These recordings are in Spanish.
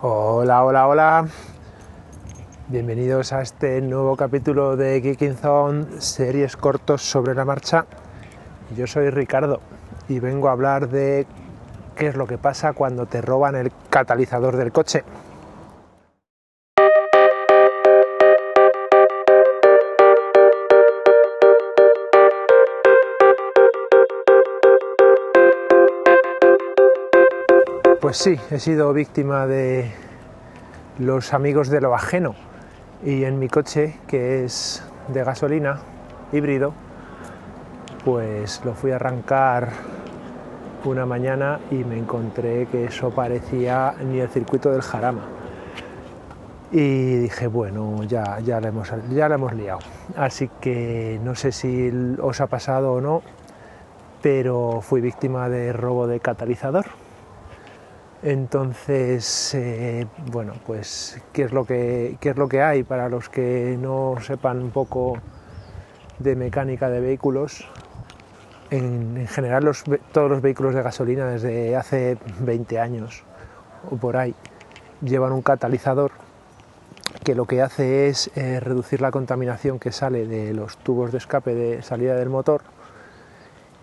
Hola, hola, hola. Bienvenidos a este nuevo capítulo de Geeking Zone, series cortos sobre la marcha. Yo soy Ricardo y vengo a hablar de qué es lo que pasa cuando te roban el catalizador del coche. Pues sí, he sido víctima de los amigos de lo ajeno y en mi coche, que es de gasolina, híbrido, pues lo fui a arrancar una mañana y me encontré que eso parecía ni el circuito del Jarama. Y dije, bueno, ya, ya, la hemos, ya la hemos liado. Así que no sé si os ha pasado o no, pero fui víctima de robo de catalizador. Entonces, eh, bueno, pues, ¿qué es, lo que, ¿qué es lo que hay para los que no sepan un poco de mecánica de vehículos? En, en general, todos los vehículos de gasolina desde hace 20 años o por ahí llevan un catalizador que lo que hace es eh, reducir la contaminación que sale de los tubos de escape de salida del motor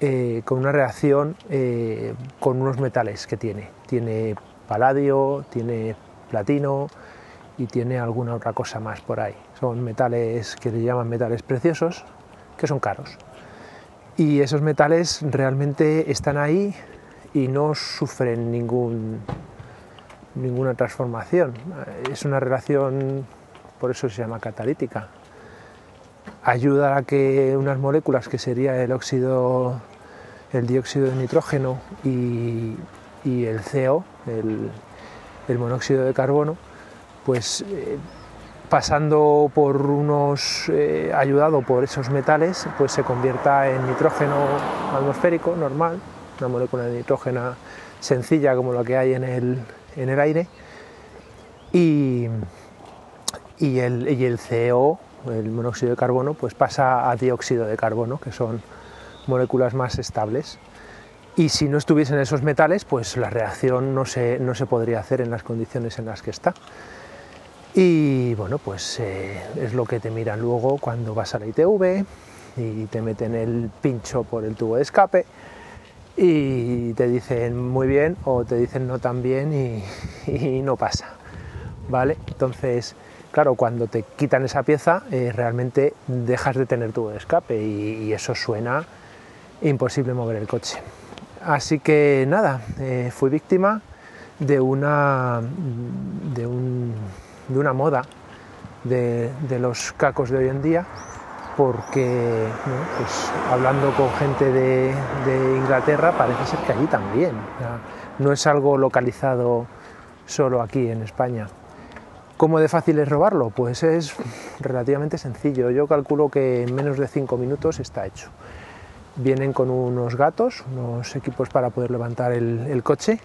eh, con una reacción eh, con unos metales que tiene. Tiene paladio, tiene platino y tiene alguna otra cosa más por ahí. Son metales que le llaman metales preciosos, que son caros. Y esos metales realmente están ahí y no sufren ningún, ninguna transformación. Es una relación, por eso se llama catalítica, ayuda a que unas moléculas que sería el óxido, el dióxido de nitrógeno y, el CO, el, el, monóxido de carbono, pues eh, pasando por unos, eh, ayudado por esos metales, pues se convierta en nitrógeno atmosférico normal, una molécula de nitrógeno sencilla como la que hay en el, en el aire, y, y, el, y el CO el monóxido de carbono, pues pasa a dióxido de carbono, que son moléculas más estables. Y si no estuviesen esos metales, pues la reacción no se, no se podría hacer en las condiciones en las que está. Y bueno, pues eh, es lo que te miran luego cuando vas a la ITV y te meten el pincho por el tubo de escape y te dicen muy bien o te dicen no tan bien y, y no pasa. ¿Vale? Entonces, claro, cuando te quitan esa pieza, eh, realmente dejas de tener tubo de escape y, eso suena imposible mover el coche. Así que nada, eh, fui víctima de una, de, un, de una moda de, de, los cacos de hoy en día, porque pues, hablando con gente de, de, Inglaterra parece ser que allí también. No es algo localizado solo aquí en España. ¿Cómo de fácil es robarlo? Pues es relativamente sencillo. Yo calculo que en menos de 5 minutos está hecho. Vienen con unos gatos, unos equipos para poder levantar el, coche,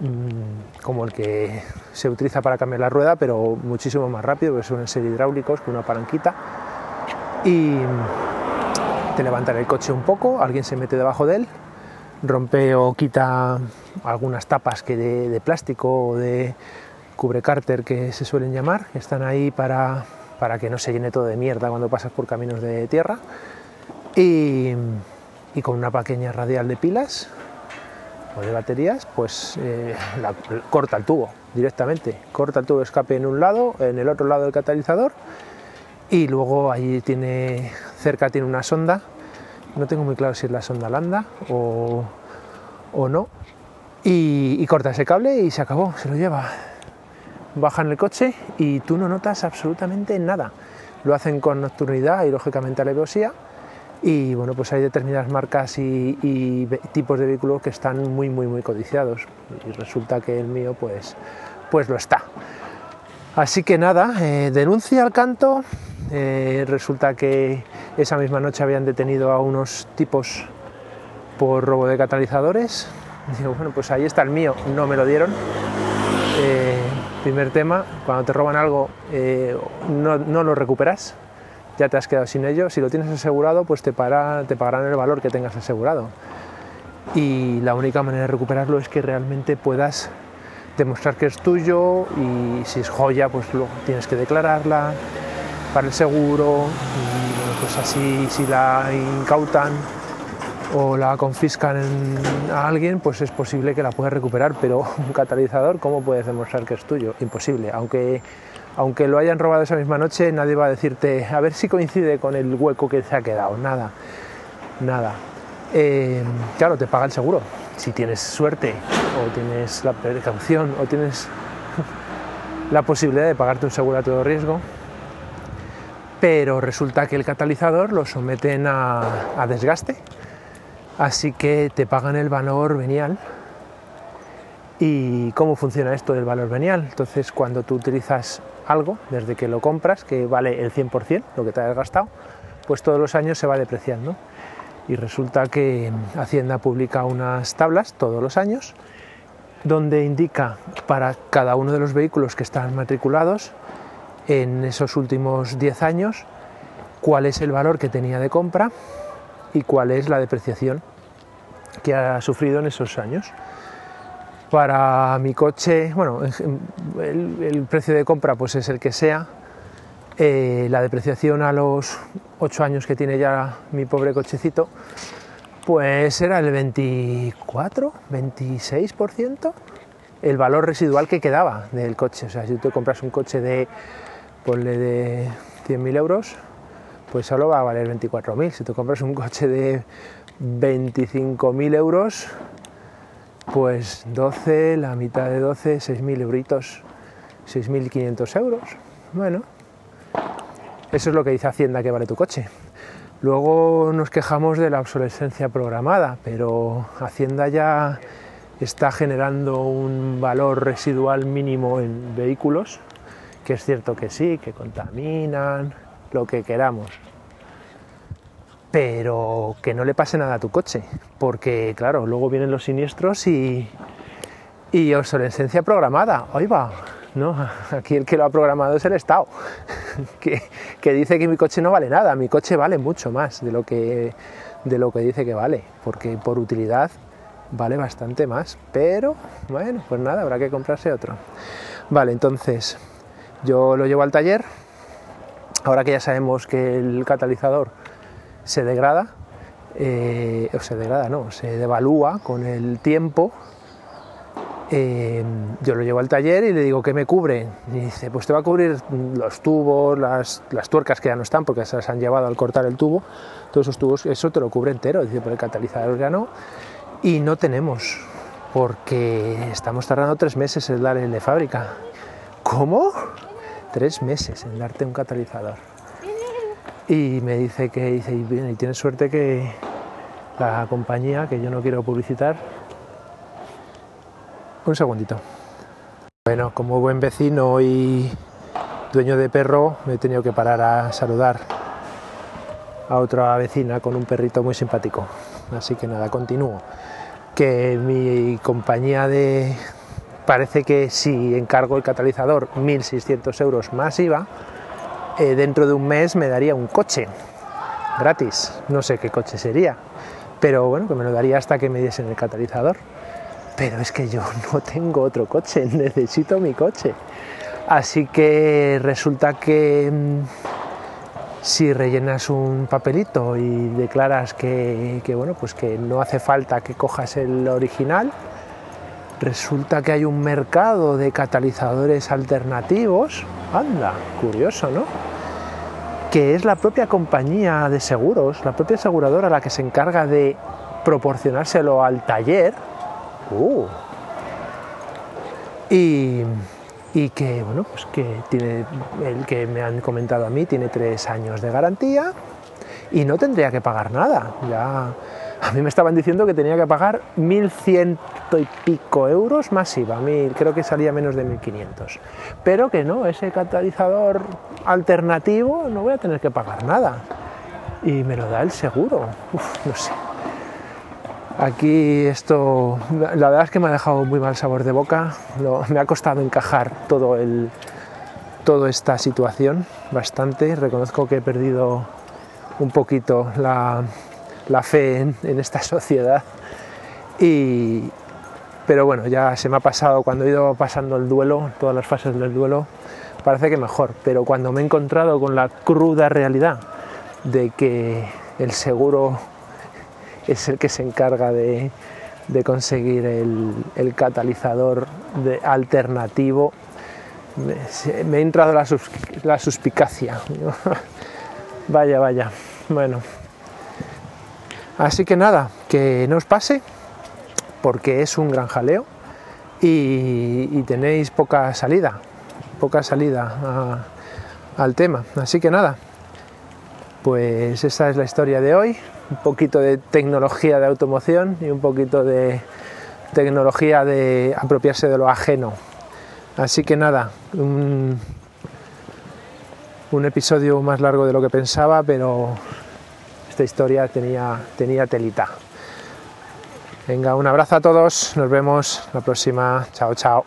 mmm, como el que se utiliza para cambiar la rueda, pero muchísimo más rápido, porque suelen ser hidráulicos con una palanquita. Y te levantan el coche un poco, alguien se mete debajo de él, rompe o quita algunas tapas que de plástico o de cubre cárter que se suelen llamar, están ahí para, para, que no se llene todo de mierda cuando pasas por caminos de tierra. Y, y con una pequeña radial de pilas o de baterías, pues eh, corta el tubo directamente. Corta el tubo de escape en un lado, en el otro lado del catalizador y luego ahí tiene, cerca tiene una sonda. No tengo muy claro si es la sonda Landa o, o no. Y corta ese cable y se acabó, se lo lleva bajan el coche y tú no notas absolutamente nada. Lo hacen con nocturnidad y lógicamente alevosía y bueno, pues hay determinadas marcas y, tipos de vehículos que están muy, muy, muy codiciados y resulta que el mío pues, pues lo está. Así que nada, eh, denuncia al canto, eh, resulta que esa misma noche habían detenido a unos tipos por robo de catalizadores. Digo, bueno, pues ahí está el mío, no me lo dieron. Primer tema, cuando te roban algo eh, no, no, lo recuperas, ya te has quedado sin ello. Si lo tienes asegurado, pues te, para, te pagarán el valor que tengas asegurado. Y la única manera de recuperarlo es que realmente puedas demostrar que es tuyo y si es joya, pues luego tienes que declararla para el seguro y pues así si la incautan o la confiscan a alguien, pues es posible que la puedas recuperar, pero un catalizador, ¿cómo puedes demostrar que es tuyo? Imposible, aunque, aunque lo hayan robado esa misma noche, nadie va a decirte, a ver si coincide con el hueco que se ha quedado, nada, nada. Eh, claro, te paga el seguro, si tienes suerte o tienes la precaución o tienes la posibilidad de pagarte un seguro a todo riesgo, pero resulta que el catalizador lo someten a, desgaste, así que te pagan el valor venial. ¿Y cómo funciona esto del valor venial? Entonces, cuando tú utilizas algo, desde que lo compras, que vale el 100%, lo que te has gastado, pues todos los años se va depreciando. Y resulta que Hacienda publica unas tablas todos los años donde indica para cada uno de los vehículos que están matriculados en esos últimos 10 años cuál es el valor que tenía de compra y cuál es la depreciación que ha sufrido en esos años. Para mi coche, bueno, el, precio de compra pues es el que sea. Eh, la depreciación a los 8 años que tiene ya mi pobre cochecito, pues era el 24, 26% el valor residual que quedaba del coche. O sea, si tú compras un coche de ponle de 100.000 euros, pues solo va a valer 24.000. Si tú compras un coche de 25.000 euros, pues 12, la mitad de 12, 6.000 euritos, 6.500 euros. Bueno, eso es lo que dice Hacienda que vale tu coche. Luego nos quejamos de la obsolescencia programada, pero Hacienda ya está generando un valor residual mínimo en vehículos que es cierto que sí, que contaminan, lo que queramos, pero que no le pase nada a tu coche, porque claro, luego vienen los siniestros y, y obsolescencia programada, ahí va, ¿no? Aquí el que lo ha programado es el Estado, que, que, dice que mi coche no vale nada, mi coche vale mucho más de lo, que, de lo que dice que vale, porque por utilidad vale bastante más, pero bueno, pues nada, habrá que comprarse otro. Vale, entonces, yo lo llevo al taller, ahora que ya sabemos que el catalizador se degrada, eh, o se degrada, no, se devalúa con el tiempo, eh, yo lo llevo al taller y le digo que me cubre. Y dice, pues te va a cubrir los tubos, las, tuercas que ya no están porque se las han llevado al cortar el tubo, todos esos tubos, eso te lo cubre entero. Dice, pero el catalizador ya no. Y no tenemos, porque estamos tardando tres meses en darle de fábrica. ¿Cómo? Tres meses en darte un catalizador. Y me dice que dice, y, tienes suerte que la compañía, que yo no quiero publicitar, un segundito. Bueno, como buen vecino y dueño de perro, me he tenido que parar a saludar a otra vecina con un perrito muy simpático. Así que nada, continúo. Que mi compañía de, parece que si encargo el catalizador 1.600 euros más IVA, eh, dentro de un mes me daría un coche gratis. No sé qué coche sería, pero bueno, que me lo daría hasta que me diesen el catalizador. Pero es que yo no tengo otro coche, necesito mi coche. Así que resulta que mm, si rellenas un papelito y declaras que, bueno, pues que no hace falta que cojas el original, resulta que hay un mercado de catalizadores alternativos, anda, curioso, ¿no? Que es la propia compañía de seguros, la propia aseguradora la que se encarga de proporcionárselo al taller. Uh. y, y, que, bueno, pues que tiene, el que me han comentado a mí, tiene tres años de garantía y no tendría que pagar nada. Ya a mí me estaban diciendo que tenía que pagar 1.100 y pico euros masiva, creo que salía menos de 1.500. Pero que no, ese catalizador alternativo no voy a tener que pagar nada. Y me lo da el seguro. no sé. Aquí esto, la verdad es que me ha dejado muy mal sabor de boca. me ha costado encajar todo el, toda esta situación bastante. Reconozco que he perdido un poquito la, la fe en, esta sociedad y, pero bueno, ya se me ha pasado, cuando he ido pasando el duelo, todas las fases del duelo, parece que mejor, pero cuando me he encontrado con la cruda realidad de que el seguro es el que se encarga de, conseguir el, catalizador de alternativo, me, ha entrado la, la suspicacia. vaya, vaya. Bueno. Así que nada, que no os pase, porque es un gran jaleo y, tenéis poca salida, poca salida al tema. Así que nada, pues esa es la historia de hoy, un poquito de tecnología de automoción y un poquito de tecnología de apropiarse de lo ajeno. Así que nada, un episodio más largo de lo que pensaba, pero esta historia tenía, tenía telita. Venga, un abrazo a todos, nos vemos la próxima, chao, chao.